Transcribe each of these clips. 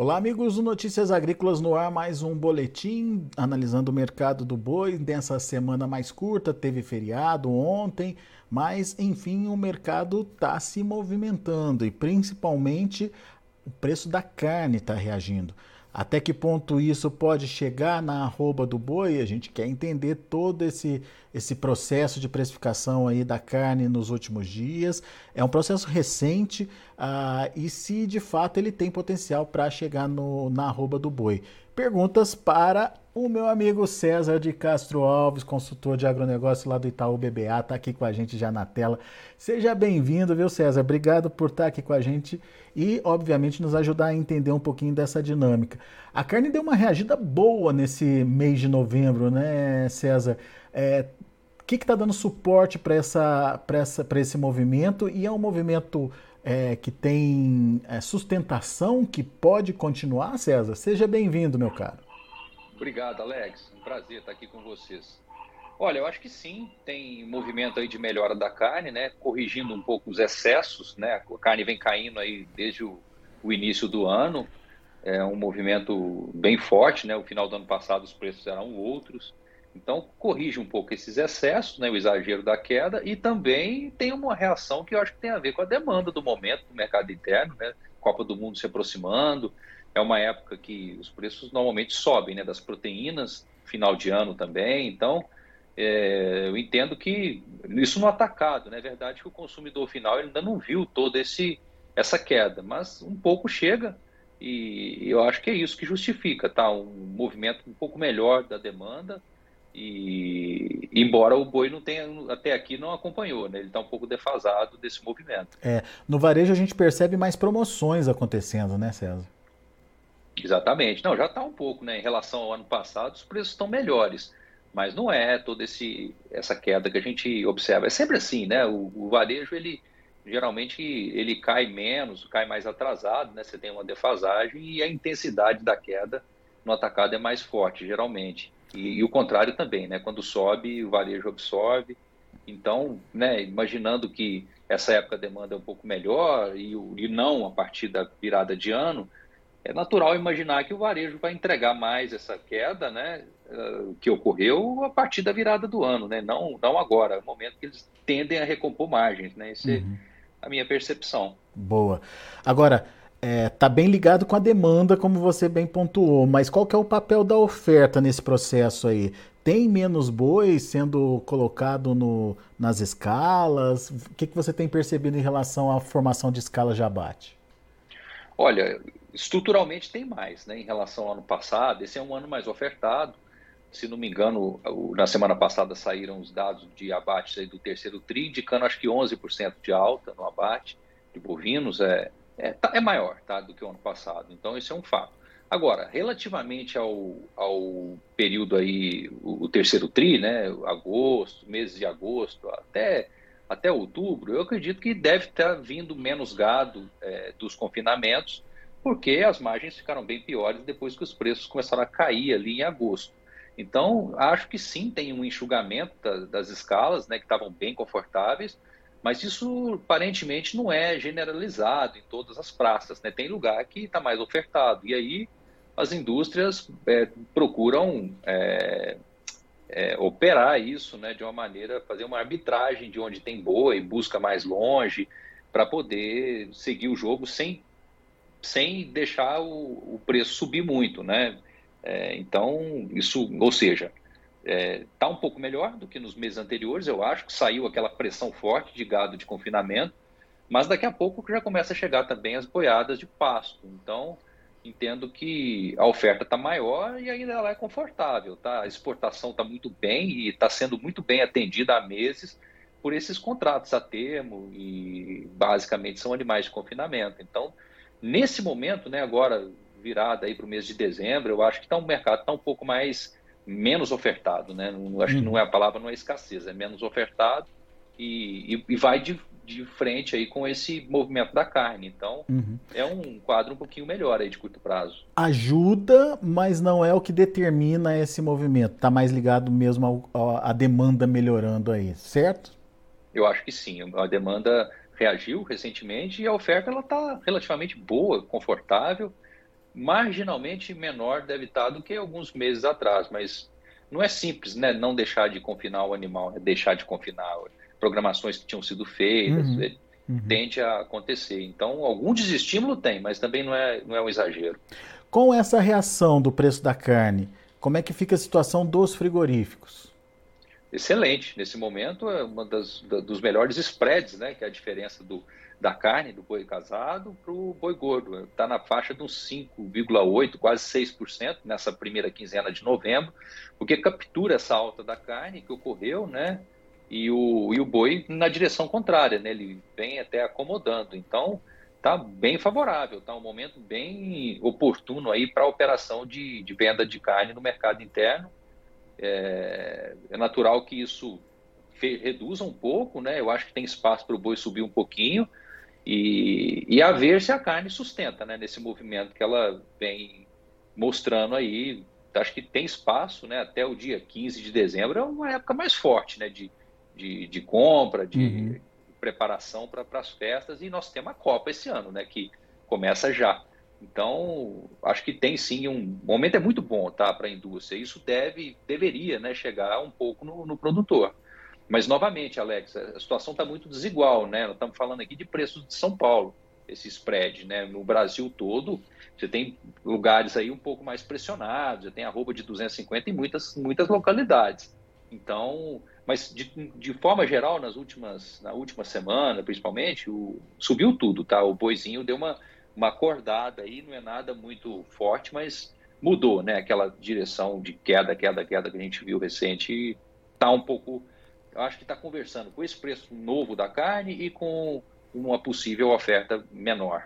Olá, amigos do Notícias Agrícolas no ar, mais um boletim analisando o mercado do boi nessa semana mais curta. Teve feriado ontem, mas enfim, o mercado está se movimentando e principalmente o preço da carne está reagindo. Até que ponto isso pode chegar na arroba do boi? A gente quer entender todo esse, esse processo de precificação aí da carne nos últimos dias. É um processo recente uh, e se de fato ele tem potencial para chegar no, na arroba do boi. Perguntas para o meu amigo César de Castro Alves, consultor de agronegócio lá do Itaú BBA, está aqui com a gente já na tela. Seja bem-vindo, viu, César? Obrigado por estar tá aqui com a gente e, obviamente, nos ajudar a entender um pouquinho dessa dinâmica. A carne deu uma reagida boa nesse mês de novembro, né, César? É, o que está dando suporte para essa, essa, esse movimento? E é um movimento é, que tem é, sustentação, que pode continuar, César? Seja bem-vindo, meu caro. Obrigado, Alex. Um prazer estar aqui com vocês. Olha, eu acho que sim, tem movimento aí de melhora da carne, né? Corrigindo um pouco os excessos, né? A carne vem caindo aí desde o, o início do ano. É um movimento bem forte, né? O final do ano passado os preços eram outros. Então, corrige um pouco esses excessos, né, o exagero da queda, e também tem uma reação que eu acho que tem a ver com a demanda do momento do mercado interno, né, Copa do Mundo se aproximando, é uma época que os preços normalmente sobem, né, das proteínas, final de ano também, então é, eu entendo que isso no atacado, né, é verdade que o consumidor final ainda não viu toda esse, essa queda, mas um pouco chega, e eu acho que é isso que justifica, tá, um movimento um pouco melhor da demanda, e embora o boi não tenha até aqui não acompanhou, né? Ele está um pouco defasado desse movimento. É, no varejo a gente percebe mais promoções acontecendo, né, César? Exatamente. Não, já está um pouco, né? Em relação ao ano passado, os preços estão melhores, mas não é toda esse essa queda que a gente observa. É sempre assim, né? O, o varejo ele geralmente ele cai menos, cai mais atrasado, né? Você tem uma defasagem e a intensidade da queda no atacado é mais forte, geralmente. E, e, o contrário também, né? Quando sobe, o varejo absorve. Então, né, imaginando que essa época a demanda é um pouco melhor e, e não a partir da virada de ano, é natural imaginar que o varejo vai entregar mais essa queda, né, uh, que ocorreu a partir da virada do ano, né, não, não agora, é o momento que eles tendem a recompor margens, né, essa é uhum. é a minha percepção. Boa. Agora, é, tá bem ligado com a demanda, como você bem pontuou, mas qual que é o papel da oferta nesse processo aí? Tem menos bois sendo colocado no, nas escalas? O que, que você tem percebido em relação à formação de escala de abate? Olha, estruturalmente tem mais, né, em relação ao ano passado. Esse é um ano mais ofertado. Se não me engano, na semana passada saíram os dados de abate do terceiro TRI, indicando acho que 11% de alta no abate de bovinos. É, é, tá, é maior tá, do que o ano passado. Então, isso é um fato. Agora, relativamente ao, ao período aí, o, o, terceiro TRI, né, agosto, meses de agosto, até, até outubro, eu acredito que deve estar vindo menos gado é, dos confinamentos, porque as margens ficaram bem piores depois que os preços começaram a cair ali em agosto. Então, acho que sim, tem um enxugamento da, das escalas, né, que estavam bem confortáveis, mas isso aparentemente não é generalizado em todas as praças, né? Tem lugar que está mais ofertado. E aí as indústrias é, procuram é, é, operar isso né, de uma maneira, fazer uma arbitragem de onde tem boa e busca mais longe, para poder seguir o jogo sem, sem deixar o, o preço subir muito. Né? É, então, isso, ou seja, está é, tá um pouco melhor do que nos meses anteriores, eu acho, que saiu aquela pressão forte de gado de confinamento, mas daqui a pouco já começa a chegar também as boiadas de pasto. Então, entendo que a oferta está maior e ainda ela é confortável. Tá? A exportação está muito bem e está sendo muito bem atendida há meses por esses contratos a termo e basicamente são animais de confinamento. Então, nesse momento, né, agora virada aí para o mês de dezembro, eu acho que tá, o mercado está um pouco mais menos ofertado, né? Não, acho uhum. que não é a palavra, não é escassez, é menos ofertado e, e, e, vai de, de frente aí com esse movimento da carne. Então, uhum. é um quadro um pouquinho melhor aí de curto prazo. Ajuda, mas não é o que determina esse movimento. Está mais ligado mesmo à demanda melhorando aí, certo? Eu acho que sim. A demanda reagiu recentemente e a oferta ela está relativamente boa, confortável marginalmente menor deve estar do que alguns meses atrás, mas não é simples, né? Não deixar de confinar o animal, é deixar de confinar programações que tinham sido feitas, uhum, é, uhum. tende a acontecer. Então, algum desestímulo tem, mas também não é, não é um exagero. Com essa reação do preço da carne, como é que fica a situação dos frigoríficos? Excelente. Nesse momento é uma das da, dos melhores spreads, né? Que é a diferença do, da carne do boi casado para o boi gordo. Está na faixa de uns 5,8%, quase 6% nessa primeira quinzena de novembro, porque captura essa alta da carne que ocorreu, né? E o, e o boi na direção contrária, né? Ele vem até acomodando. Então, está bem favorável, está um momento bem oportuno aí para a operação de, de, venda de carne no mercado interno. É, é natural que isso reduza um pouco, né? Eu acho que tem espaço para o boi subir um pouquinho e, e a ver se a carne sustenta, né? Nesse movimento que ela vem mostrando aí. Acho que tem espaço, né? Até o dia 15 de dezembro é uma época mais forte, né? De, de, de compra, de, uhum preparação para as festas e nós temos a Copa esse ano, né, que começa já. Então, acho que tem sim um momento é muito bom, tá, para a indústria. Isso deve deveria, né, chegar um pouco no, no produtor. Mas novamente, Alex, a situação está muito desigual, né? Nós estamos falando aqui de preços de São Paulo, esse spread, né? No Brasil todo, você tem lugares aí um pouco mais pressionados, você tem arroba de 250 em muitas muitas localidades. Então, mas de, de, forma geral, nas últimas, na última semana, principalmente, o, subiu tudo, tá? O boizinho deu uma, uma acordada aí, não é nada muito forte, mas mudou, né? Aquela direção de queda, queda, queda que a gente viu recente, tá um pouco, eu acho que está conversando com esse preço novo da carne e com uma possível oferta menor.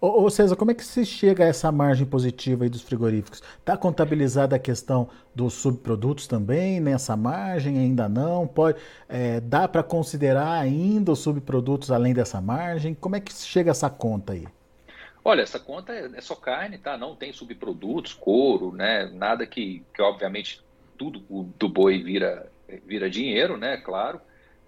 Ou, César, como é que se chega a essa margem positiva aí dos frigoríficos? Está contabilizada a questão dos subprodutos também nessa margem? Ainda não? Pode, é, dá para considerar ainda os subprodutos além dessa margem? Como é que se chega a essa conta aí? Olha, essa conta é, é só carne, tá? Não tem subprodutos, couro, né? Nada que, que obviamente, tudo do boi vira, vira dinheiro, né? Claro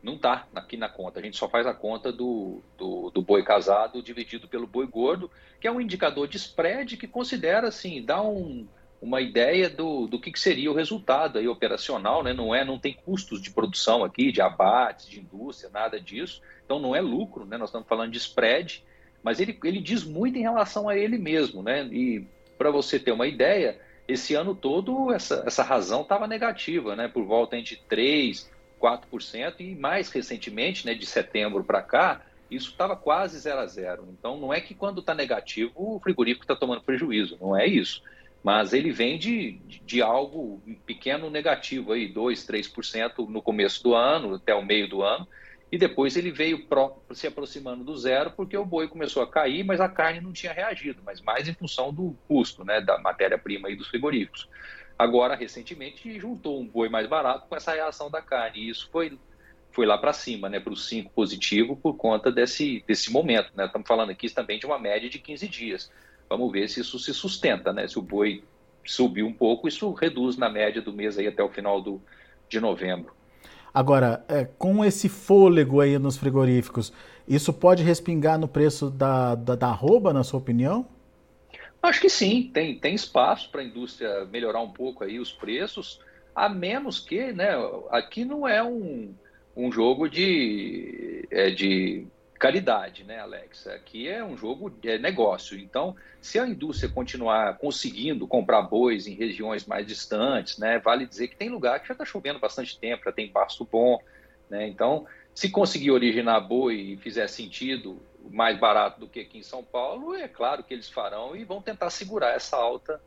não está aqui na conta. A gente só faz a conta do, do, do, boi casado dividido pelo boi gordo, que é um indicador de spread que considera, assim, dá um, uma ideia do, do que, que, seria o resultado aí operacional, né? Não é, não tem custos de produção aqui, de abates, de indústria, nada disso. Então não é lucro, né? Nós estamos falando de spread, mas ele, ele diz muito em relação a ele mesmo, né? E para você ter uma ideia, esse ano todo essa, essa razão estava negativa, né? Por volta entre 3 4%, e mais recentemente, né, de setembro para cá, isso estava quase zero a zero. Então, não é que quando está negativo o frigorífico está tomando prejuízo, não é isso. Mas ele vem de, de algo pequeno negativo, aí, 2%, 3% no começo do ano, até o meio do ano, e depois ele veio pro, se aproximando do zero porque o boi começou a cair, mas a carne não tinha reagido, mas mais em função do custo né, da matéria-prima e dos frigoríficos. Agora, recentemente, juntou um boi mais barato com essa reação da carne. E isso foi, foi lá para cima, né, para o 5 positivo, por conta desse, desse momento. Né? Estamos falando aqui também de uma média de 15 dias. Vamos ver se isso se sustenta. Né? Se o boi subir um pouco, isso reduz na média do mês aí até o final do, de novembro. Agora, é, com esse fôlego aí nos frigoríficos, isso pode respingar no preço da, da, da arroba, na sua opinião? Acho que sim, tem, tem espaço para a indústria melhorar um pouco aí os preços, a menos que, né, aqui não é um, um jogo de, é, de caridade, né, Alex? Aqui é um jogo de é negócio. Então, se a indústria continuar conseguindo comprar bois em regiões mais distantes, né, vale dizer que tem lugar que já está chovendo bastante tempo, já tem pasto bom, né? Então, se conseguir originar boi e fizer sentido mais barato do que aqui em São Paulo, é claro que eles farão e vão tentar segurar essa alta,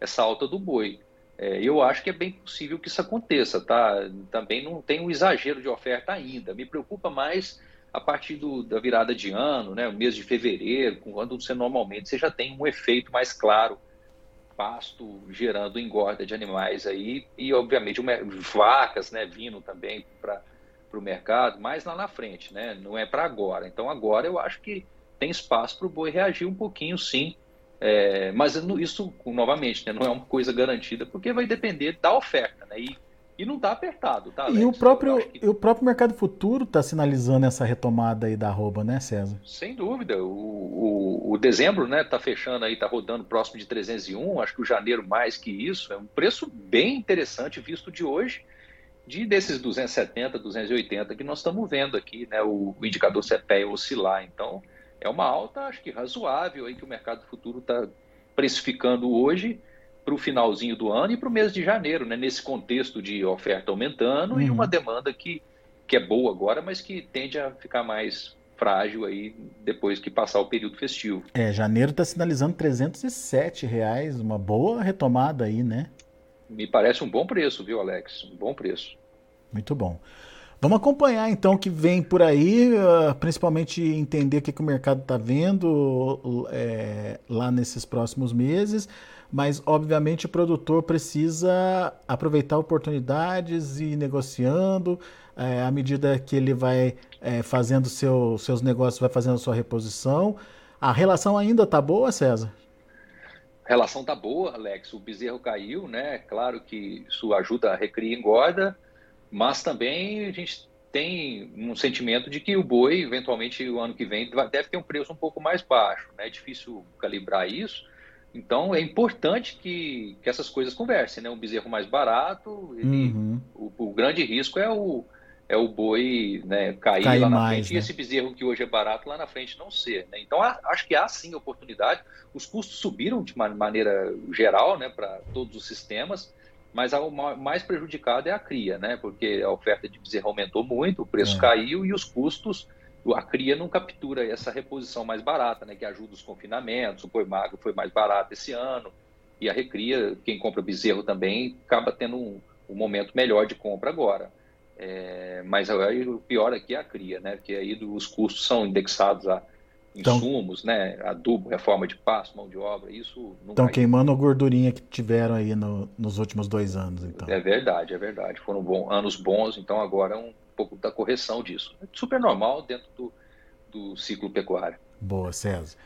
essa alta do boi. É, eu acho que é bem possível que isso aconteça, tá? Também não tem um exagero de oferta ainda. Me preocupa mais a partir do, da virada de ano, né, o mês de fevereiro, quando você normalmente você já tem um efeito mais claro, pasto gerando engorda de animais aí e obviamente uma, vacas, né, vindo também para para o mercado mais lá na frente, né? Não é para agora. Então agora eu acho que tem espaço para o boi reagir um pouquinho, sim. É, mas isso, novamente, né, não é uma coisa garantida, porque vai depender da oferta, né? E E não está apertado, tá? Alex? E o próprio, que... o próprio mercado futuro está sinalizando essa retomada aí da arroba, né, César? Sem dúvida. O, o, o dezembro né, está fechando aí, está rodando próximo de 301, acho que o janeiro mais que isso. É um preço bem interessante visto de hoje, de desses 270, 280 que nós estamos vendo aqui, né, o, o indicador CPE oscilar. Então, é uma alta, acho que razoável aí que o mercado futuro está precificando hoje para o finalzinho do ano e para o mês de janeiro, né? nesse contexto de oferta aumentando uhum. e uma demanda que, que é boa agora, mas que tende a ficar mais frágil aí depois que passar o período festivo. É, janeiro está sinalizando 307 reais, uma boa retomada aí, né? Me parece um bom preço, viu, Alex? Um bom preço. Muito bom. Vamos acompanhar então o que vem por aí, uh, principalmente entender o que, que o mercado está vendo é, lá nesses próximos meses mas obviamente o produtor precisa aproveitar oportunidades e ir negociando é, à medida que ele vai é, fazendo seu, seus negócios, vai fazendo sua reposição. A relação ainda está boa, César? A relação está boa, Alex. O bezerro caiu, né? Claro que isso ajuda a recria engorda, mas também a gente tem um sentimento de que o boi, eventualmente, o ano que vem, deve ter um preço um pouco mais baixo. Né? É difícil calibrar isso, então é importante que, que essas coisas conversem, né? Um bezerro mais barato, ele, uhum. o, o, grande risco é o, é o boi né, cair Cai lá na mais, frente né? e esse bezerro que hoje é barato lá na frente não ser. Né? Então há, acho que há sim oportunidade. Os custos subiram de maneira geral né, para todos os sistemas, mas o mais prejudicado é a cria, né? porque a oferta de bezerro aumentou muito, o preço é. caiu e os custos a cria não captura essa reposição mais barata, né, que ajuda os confinamentos, o boi magro foi mais barato esse ano, e a recria, quem compra bezerro também, acaba tendo um, um momento melhor de compra agora. É, mas aí, o pior aqui é a cria, né, porque aí os custos são indexados a então insumos, então, né, adubo, reforma de pasto, mão de obra, isso Estão queimando a gordurinha que tiveram aí no, nos últimos dois anos, então. É verdade, é verdade. Foram bom, anos bons, então agora é um pouco da correção disso. É super normal dentro do, do ciclo pecuário. Boa, César.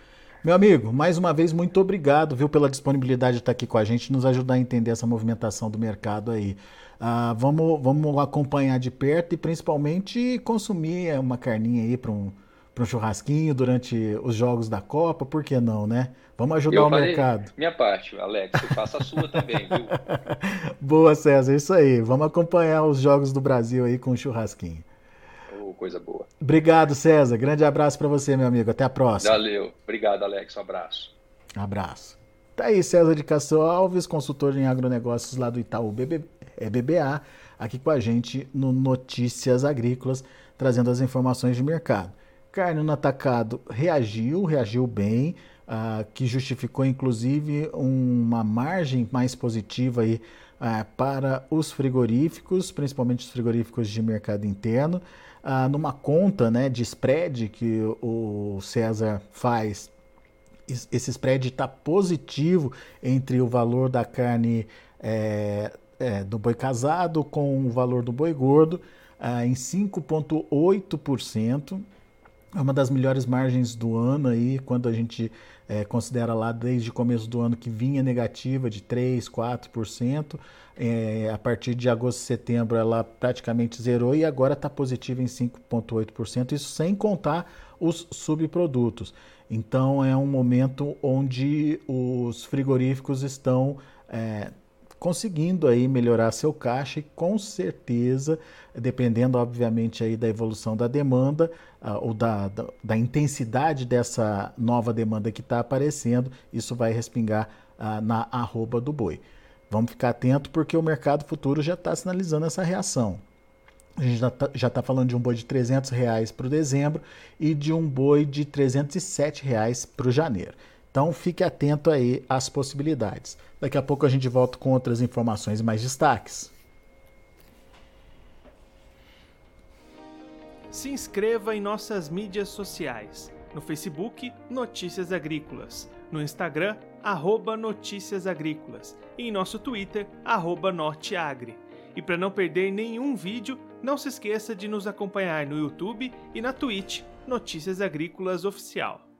Meu amigo, mais uma vez, muito obrigado viu, pela disponibilidade de estar aqui com a gente, nos ajudar a entender essa movimentação do mercado aí. Ah, vamos, vamos acompanhar de perto e principalmente consumir uma carninha aí para um, para um churrasquinho durante os jogos da Copa, por que não, né? Vamos ajudar eu o mercado. Minha parte, Alex, você faça a sua também, viu? Boa, César, isso aí. Vamos acompanhar os jogos do Brasil aí com um churrasquinho. Oh, coisa boa. Obrigado, César. Grande abraço para você, meu amigo. Até a próxima. Valeu. Obrigado, Alex. Um abraço. Abraço. Tá aí, César de Castro Alves, consultor em agronegócios lá do Itaú BB, é BBA, aqui com a gente no Notícias Agrícolas, trazendo as informações de mercado. Carne no atacado reagiu, reagiu bem, uh, que justificou inclusive uma margem mais positiva aí, uh, para os frigoríficos, principalmente os frigoríficos de mercado interno, uh, numa conta né, de spread que o César faz. Esse spread está positivo entre o valor da carne é, é, do boi casado com o valor do boi gordo em 5,8%. É uma das melhores margens do ano aí, quando a gente é, considera lá desde o começo do ano que vinha negativa de 3, 4%. É, a partir de agosto e setembro ela praticamente zerou e agora está positiva em 5,8%, isso sem contar os subprodutos. Então é um momento onde os frigoríficos estão é, conseguindo aí melhorar seu caixa e com certeza, dependendo obviamente aí da evolução da demanda uh, ou da, da, da, intensidade dessa nova demanda que está aparecendo, isso vai respingar uh, na arroba do boi. Vamos ficar atento porque o mercado futuro já está sinalizando essa reação. A gente já está tá falando de um boi de 300 reais para o dezembro e de um boi de 307 reais para o janeiro. Então fique atento aí às possibilidades. Daqui a pouco a gente volta com outras informações e mais destaques. Se inscreva em nossas mídias sociais. No Facebook, Notícias Agrícolas. No Instagram, arroba Notícias Agrícolas. E em nosso Twitter, arroba Norteagri. E para não perder nenhum vídeo, não se esqueça de nos acompanhar no YouTube e na Twitch, Notícias Agrícolas Oficial.